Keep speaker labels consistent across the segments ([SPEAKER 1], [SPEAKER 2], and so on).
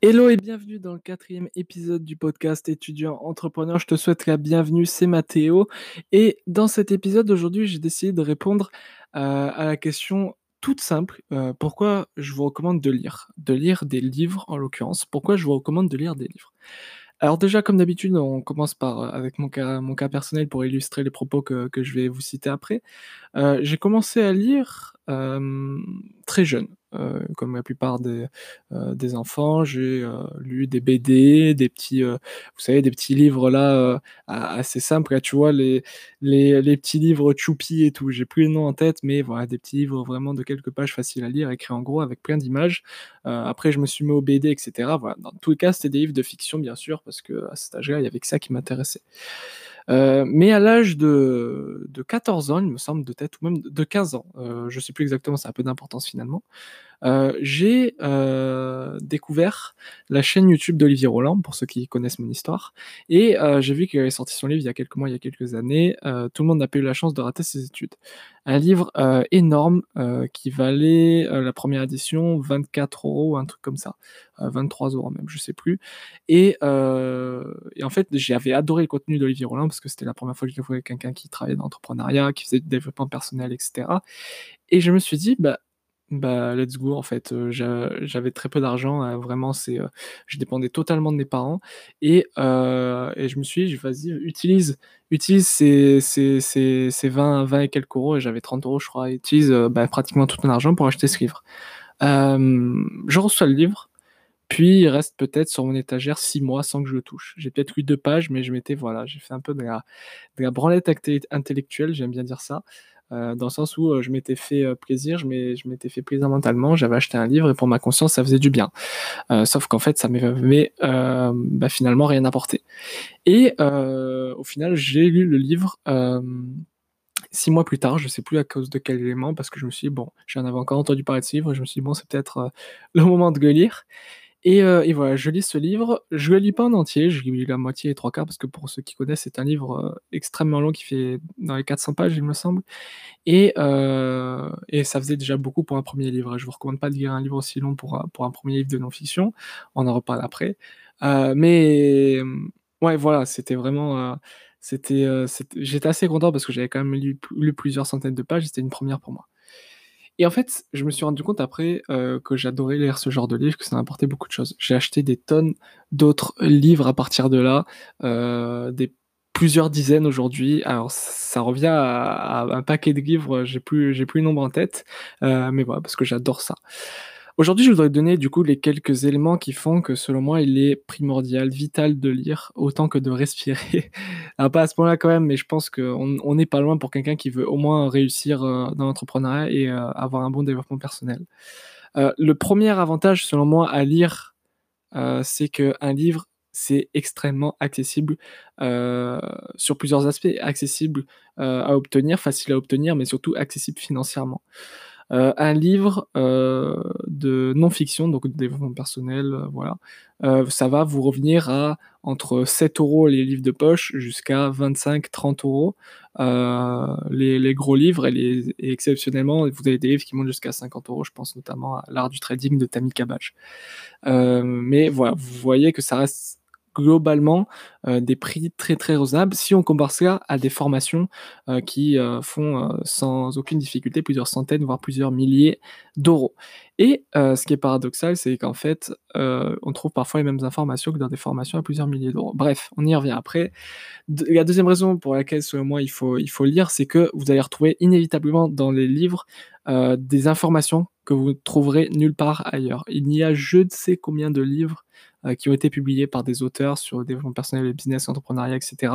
[SPEAKER 1] Hello et bienvenue dans le quatrième épisode du podcast étudiant entrepreneur. Je te souhaite la bienvenue, c'est Mathéo. Et dans cet épisode aujourd'hui, j'ai décidé de répondre euh, à la question toute simple, euh, pourquoi je vous recommande de lire De lire des livres en l'occurrence. Pourquoi je vous recommande de lire des livres? Alors déjà, comme d'habitude, on commence par euh, avec mon cas, personnel pour illustrer les propos que, je vais vous citer après. J'ai commencé à lire très jeune, euh, comme la plupart des, euh, des enfants. J'ai euh, lu des BD, des petits, vous savez, des petits livres là assez simples. Là, tu vois les, les, les petits livres choupi et tout. J'ai plus les noms en tête, mais voilà, des petits livres vraiment de quelques pages faciles à lire, écrits en gros avec plein d'images. après, je me suis mis au BD, etc. Dans tous les cas, c'était des livres de fiction, bien sûr, parce que à cet âge-là, il y avait que ça qui m'intéressait. Euh, mais à l'âge de, de 14 ans, il me semble, de tête, ou même de 15 ans, euh, je sais plus exactement, ça a peu d'importance finalement, euh, j'ai euh, découvert la chaîne YouTube d'Olivier Roland, pour ceux qui connaissent mon histoire, et euh, j'ai vu qu'il avait sorti son livre il y a quelques mois, il y a quelques années, Tout le monde n'a pas eu la chance de rater ses études. Un livre énorme qui valait la première édition 24 euros, un truc comme ça, 23 euros même, je sais plus. Et, et en fait, j'avais adoré le contenu d'Olivier Roland parce que c'était la première fois que je voyais quelqu'un qui travaillait dans l'entrepreneuriat, qui faisait du développement personnel, etc. Et je me suis dit, bah bah, let's go en fait, j'avais très peu d'argent, vraiment c'est, je dépendais totalement de mes parents et heu et je me suis dit: «Vas-y, utilise utilise ces ces ces ces 20 20 et quelques euros» et j'avais 30 euros je crois, utilise, bah, pratiquement tout ton argent pour acheter ce livre. Je reçois le livre, puis il reste peut-être sur mon étagère 6 mois sans que je le touche. J'ai peut-être lu 2 pages, mais je m'étais voilà, j'ai fait un peu de la branlette intellectuelle, j'aime bien dire ça. Euh, dans le sens où euh, je m'étais fait euh, plaisir, je m'étais fait plaisir mentalement, j'avais acheté un livre et pour ma conscience ça faisait du bien. sauf qu'en fait ça m'avait bah, finalement rien apporté. Et au final j'ai lu le livre six mois plus tard, je sais plus à cause de quel élément, parce que je me suis dit, bon, j'en avais encore entendu parler de ce livre, et je me suis dit, bon, c'est peut-être le moment de le lire. Et, euh, et, voilà, je lis ce livre. Je le lis pas en entier, je lis la moitié et trois quarts parce que pour ceux qui connaissent, c'est un livre euh, extrêmement long qui fait dans les 400 pages, il me semble. Et, euh, et ça faisait déjà beaucoup pour un premier livre. Je vous recommande pas de lire un livre aussi long pour, un premier livre de non-fiction. On en reparle après. Mais ouais, voilà, c'était vraiment. C'était, j'étais assez content parce que j'avais quand même lu plusieurs centaines de pages. C'était une première pour moi. Et en fait, je me suis rendu compte après euh, que j'adorais lire ce genre de livre, que ça m'apportait beaucoup de choses. J'ai acheté des tonnes d'autres livres à partir de là, euh, des plusieurs dizaines aujourd'hui. Alors ça revient à, à, un paquet de livres, j'ai plus j'ai plus le nombre en tête, euh, mais voilà parce que j'adore ça. Aujourd'hui, je voudrais donner du coup les quelques éléments qui font que selon moi, il est primordial, vital de lire autant que de respirer. Pas à ce point-là quand même, mais je pense qu'on n'est pas loin pour quelqu'un qui veut au moins réussir euh, dans l'entrepreneuriat et euh, avoir un bon développement personnel. Euh, le premier avantage selon moi à lire, c'est qu'un livre, c'est extrêmement accessible sur plusieurs aspects, accessible à obtenir, facile à obtenir, mais surtout accessible financièrement. Euh, un livre euh, de non-fiction, donc de développement personnel, euh, voilà, ça va vous revenir à entre 7 euros les livres de poche jusqu'à 25-30 euros. Les, les, gros livres et, les, et, exceptionnellement vous avez des livres qui montent jusqu'à 50 euros je pense notamment à l'art du trading de Tammy Kabaj mais voilà vous voyez que ça reste globalement euh, des prix très très raisonnables si on compare cela à des formations euh, qui euh, font sans aucune difficulté plusieurs centaines voire plusieurs milliers d'euros. Et ce qui est paradoxal, c'est qu'en fait, on trouve parfois les mêmes informations que dans des formations à plusieurs milliers d'euros. Bref, on y revient après. la deuxième raison pour laquelle, selon moi, il faut, il faut lire, c'est que vous allez retrouver inévitablement dans les livres des informations que vous trouverez nulle part ailleurs. Il y a je ne sais combien de livres euh, qui ont été publiés par des auteurs sur le développement personnel, le business, l'entrepreneuriat, etc.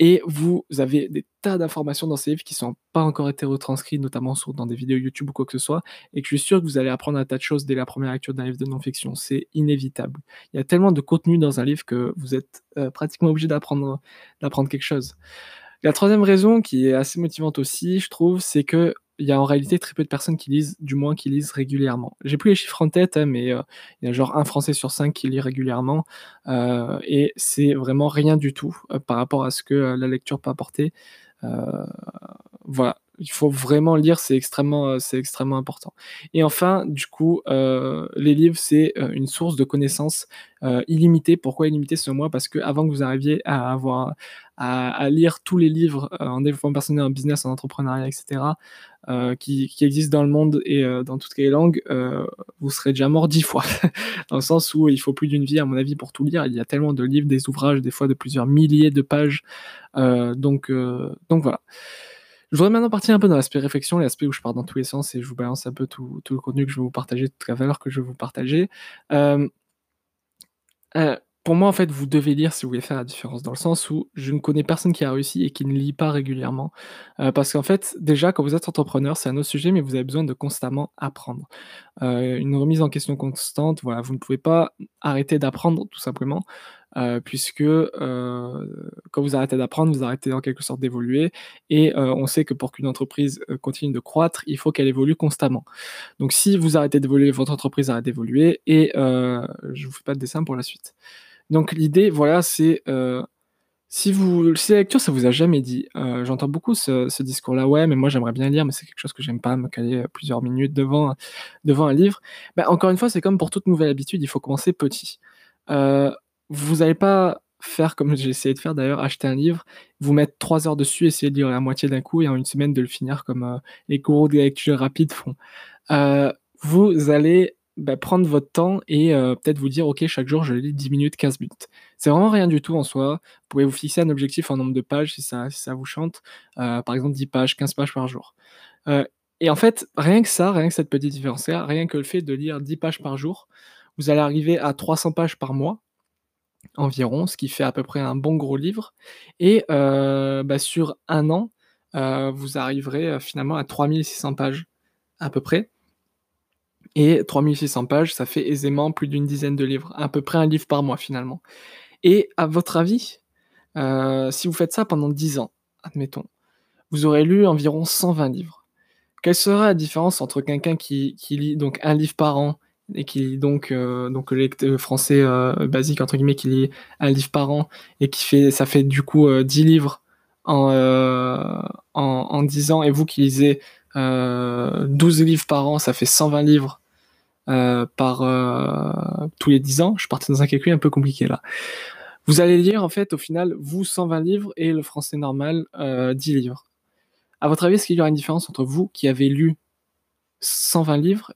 [SPEAKER 1] Et vous avez des tas d'informations dans ces livres qui sont pas encore été retranscrites, notamment dans des vidéos YouTube ou quoi que ce soit, et je suis sûr que vous allez apprendre un tas de choses dès la première lecture d'un livre de non-fiction. C'est inévitable. Il y a tellement de contenu dans un livre que vous êtes euh, pratiquement obligé d'apprendre quelque chose. La troisième raison, qui est assez motivante aussi, je trouve, c'est que il y a en réalité très peu de personnes qui lisent, du moins qui lisent régulièrement. J'ai plus les chiffres en tête, hein, mais euh, il y a genre un Français sur cinq qui lit régulièrement, euh, et c'est vraiment rien du tout euh, par rapport à ce que la lecture peut apporter. voilà, il faut vraiment lire, c'est extrêmement, c'est extrêmement important. Et enfin, du coup, les livres, c'est une source de connaissances illimitée. Pourquoi illimitée selon moi? Parce que avant que vous arriviez à avoir à, lire tous les livres en développement personnel, en business, en entrepreneuriat, etc., qui, qui, existent dans le monde et dans toutes les langues, vous serez déjà mort dix fois. dans le sens où il faut plus d'une vie, à mon avis, pour tout lire. Il y a tellement de livres, des ouvrages, des fois de plusieurs milliers de pages. donc, donc voilà. Je voudrais maintenant partir un peu dans l'aspect réflexion, l'aspect où je pars dans tous les sens et je vous balance un peu tout, le contenu que je vais vous partager, toute la valeur que je vais vous partager. Euh, euh, pour moi, en fait, vous devez lire si vous voulez faire la différence, dans le sens où je ne connais personne qui a réussi et qui ne lit pas régulièrement. Euh, parce qu'en fait, déjà, quand vous êtes entrepreneur, c'est un autre sujet, mais vous avez besoin de constamment apprendre. une remise en question constante, voilà, vous ne pouvez pas arrêter d'apprendre, tout simplement. Euh, puisque euh, quand vous arrêtez d'apprendre, vous arrêtez en quelque sorte d'évoluer. Et euh, on sait que pour qu'une entreprise continue de croître, il faut qu'elle évolue constamment. Donc si vous arrêtez d'évoluer, votre entreprise arrête d'évoluer. Et je vous fais pas de dessin pour la suite. Donc l'idée, voilà, c'est si vous, si la lecture, ça vous a jamais dit, j'entends beaucoup ce, discours-là, ouais, mais moi j'aimerais bien lire, mais c'est quelque chose que j'aime pas, me caler plusieurs minutes devant, devant un livre. Ben, encore une fois, c'est comme pour toute nouvelle habitude, il faut commencer petit. Vous n'allez pas faire comme j'ai essayé de faire d'ailleurs, acheter un livre, vous mettre trois heures dessus, essayer de lire la moitié d'un coup et en une semaine de le finir comme euh, les gourous de lecture rapide font. Euh, vous allez bah, prendre votre temps et euh, peut-être vous dire, ok, chaque jour je lis 10 minutes, 15 minutes. C'est vraiment rien du tout en soi. Vous pouvez vous fixer un objectif en nombre de pages si ça, si ça vous chante. par exemple, 10 pages, 15 pages par jour. et en fait, rien que ça, rien que cette petite différence-là, rien que le fait de lire 10 pages par jour, vous allez arriver à 300 pages par mois environ, ce qui fait à peu près un bon gros livre. Et euh, bah, sur un an, euh, vous arriverez euh, finalement à 3600 pages à peu près. Et 3600 pages, ça fait aisément plus d'une dizaine de livres, à peu près un livre par mois finalement. Et à votre avis, si vous faites ça pendant 10 ans, admettons, vous aurez lu environ 120 livres. Quelle sera la différence entre quelqu'un qui, qui lit donc un livre par an et qui lit donc euh, donc le français euh, basique entre guillemets qui lit un livre par an et qui fait ça fait du coup 10 euh, livres en, en, en 10 ans. Et vous qui lisez 12 livres par an ça fait 120 livres par tous les 10 ans. Je partais dans un calcul un peu compliqué là. Vous allez lire en fait au final vous 120 livres et le français normal 10 livres. À votre avis est-ce qu'il y aura une différence entre vous qui avez lu 120 livres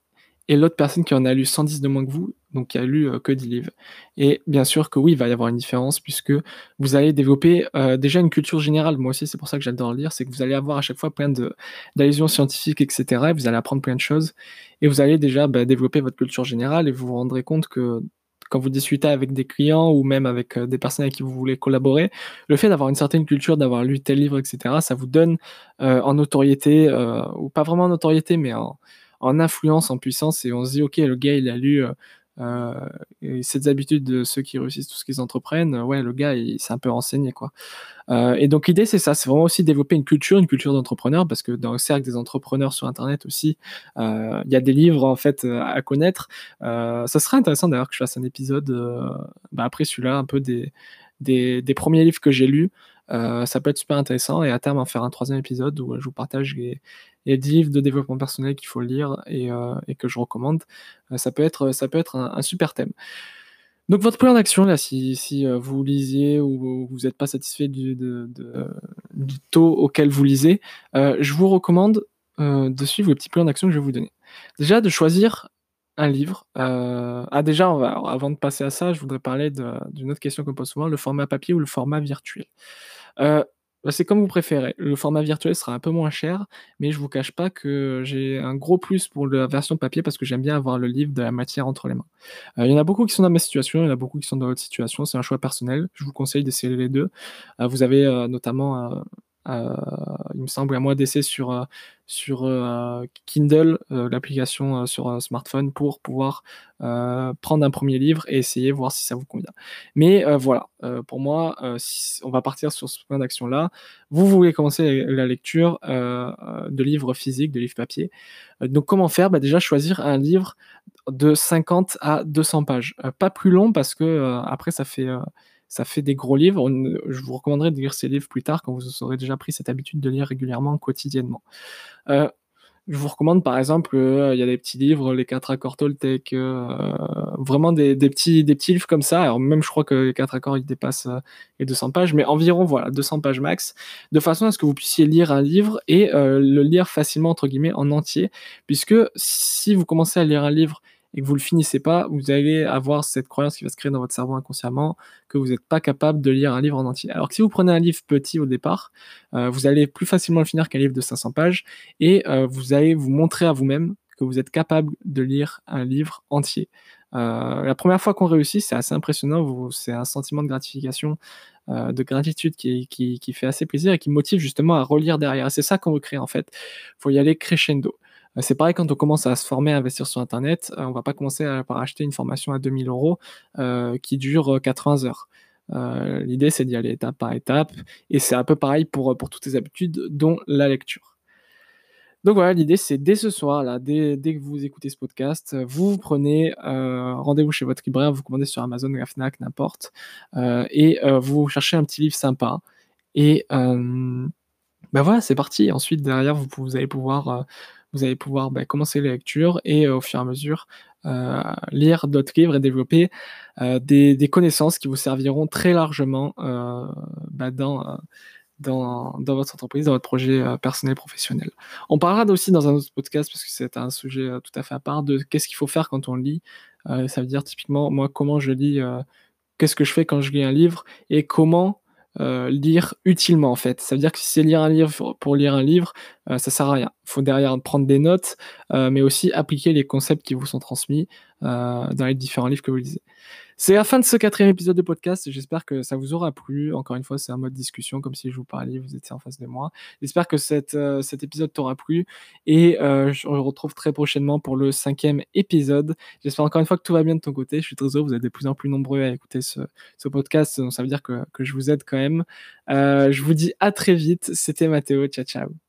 [SPEAKER 1] et l'autre personne qui en a lu 110 de moins que vous, donc qui a lu euh, que 10 livres. Et bien sûr que oui, il va y avoir une différence puisque vous allez développer euh, déjà une culture générale. Moi aussi, c'est pour ça que j'adore lire, c'est que vous allez avoir à chaque fois plein d'allusions scientifiques, etc. Et vous allez apprendre plein de choses et vous allez déjà bah, développer votre culture générale et vous vous rendrez compte que quand vous discutez avec des clients ou même avec euh, des personnes avec qui vous voulez collaborer, le fait d'avoir une certaine culture, d'avoir lu tel livre, etc., ça vous donne en notoriété, ou pas vraiment en notoriété, mais en, en influence, en puissance, et on se dit, ok, le gars, il a lu euh, euh cette habitude de ceux qui réussissent tout ce qu'ils entreprennent, ouais, le gars, il s'est un peu renseigné, quoi. Euh, et donc l'idée, c'est ça, c'est vraiment aussi développer une culture, une culture d'entrepreneur, parce que dans le cercle des entrepreneurs sur Internet aussi, euh, il y a des livres en fait à connaître. ça serait intéressant d'ailleurs que je fasse un épisode bah, après celui-là, un peu des, des premiers livres que j'ai lus. ça peut être super intéressant et à terme en faire un troisième épisode où je vous partage les, a des livres de développement personnel qu'il faut lire et, euh, que je recommande. Euh, ça peut être, un, super thème. Donc votre plan d'action, si, euh, vous lisiez ou vous n'êtes pas satisfait du, taux auquel vous lisez, je vous recommande de suivre le petit plan d'action que je vais vous donner. Déjà, de choisir un livre. ah déjà, avant de passer à ça, je voudrais parler d'une autre question qu'on pose souvent, le format papier ou le format virtuel. C'est comme vous préférez. Le format virtuel sera un peu moins cher, mais je vous cache pas que j'ai un gros plus pour la version papier parce que j'aime bien avoir le livre de la matière entre les mains. Euh, il y en a beaucoup qui sont dans ma situation, il y en a beaucoup qui sont dans votre situation. C'est un choix personnel. Je vous conseille d'essayer les deux. Euh, vous avez euh, notamment il me semble, un mois d'essai sur, euh, sur euh, Kindle, euh, l'application sur smartphone, pour pouvoir prendre un premier livre et essayer, voir si ça vous convient. Mais voilà, pour moi, on va partir sur ce point d'action-là. Vous voulez commencer la, lecture de livres physiques, de livres papier. donc comment faire? Bah, Déjà choisir un livre de 50 à 200 pages. pas plus long parce que après ça fait ça fait des gros livres. je vous recommanderais de lire ces livres plus tard quand vous aurez déjà pris cette habitude de lire régulièrement, quotidiennement. Euh, je vous recommande par exemple, euh, il y a des petits livres, les quatre accords Toltec, euh, vraiment des, petits, des petits livres comme ça. Alors même je crois que les quatre accords ils dépassent les 200 pages, mais environ voilà 200 pages max, de façon à ce que vous puissiez lire un livre et le lire facilement entre guillemets en entier, puisque si vous commencez à lire un livre et que vous le finissez pas, vous allez avoir cette croyance qui va se créer dans votre cerveau inconsciemment que vous n'êtes pas capable de lire un livre en entier. Alors que si vous prenez un livre petit au départ, euh, vous allez plus facilement le finir qu'un livre de 500 pages et euh, vous allez vous montrer à vous-même que vous êtes capable de lire un livre entier. Euh, la première fois qu'on réussit, c'est assez impressionnant, c'est un sentiment de gratification, de gratitude qui, qui, qui, fait assez plaisir et qui motive justement à relire derrière. C'est ça qu'on veut créer en fait. Il faut y aller crescendo. Euh, c'est pareil quand on commence à se former, à investir sur Internet, euh, on va pas commencer par acheter une formation à 2000 euros euh, qui dure 80 heures. L'idée, c'est d'y aller étape par étape, et c'est un peu pareil pour, toutes les habitudes, dont la lecture. Donc voilà, l'idée, c'est dès ce soir, là, dès, que vous écoutez ce podcast, vous prenez rendez-vous chez votre libraire, vous commandez sur Amazon, Fnac, n'importe, et vous cherchez un petit livre sympa, et ben voilà, c'est parti. Ensuite, derrière, vous, vous allez pouvoir vous allez pouvoir bah, commencer les lectures et euh, au fur et à mesure euh, lire d'autres livres et développer euh, des, connaissances qui vous serviront très largement bah, dans, dans, votre entreprise, dans votre projet personnel professionnel. On parlera aussi dans un autre podcast, parce que c'est un sujet tout à fait à part, de qu'est-ce qu'il faut faire quand on lit. ça veut dire typiquement, moi, comment je lis, qu'est-ce que je fais quand je lis un livre et comment euh, lire utilement en fait. Ça veut dire que si c'est lire un livre pour lire un livre, euh, ça sert à rien. Il faut derrière prendre des notes, euh, mais aussi appliquer les concepts qui vous sont transmis dans les différents livres que vous lisez. C'est la fin de ce quatrième épisode de podcast. J'espère que ça vous aura plu. Encore une fois, c'est un mode discussion, comme si je vous parlais, vous étiez en face de moi. J'espère que cette, euh, cet épisode t'aura plu. Et euh, je retrouve très prochainement pour le cinquième épisode. J'espère encore une fois que tout va bien de ton côté. Je suis très heureux. Vous êtes de plus en plus nombreux à écouter ce, ce podcast. Donc ça veut dire que, que je vous aide quand même. Euh, je vous dis à très vite. C'était Mathéo. Ciao, ciao.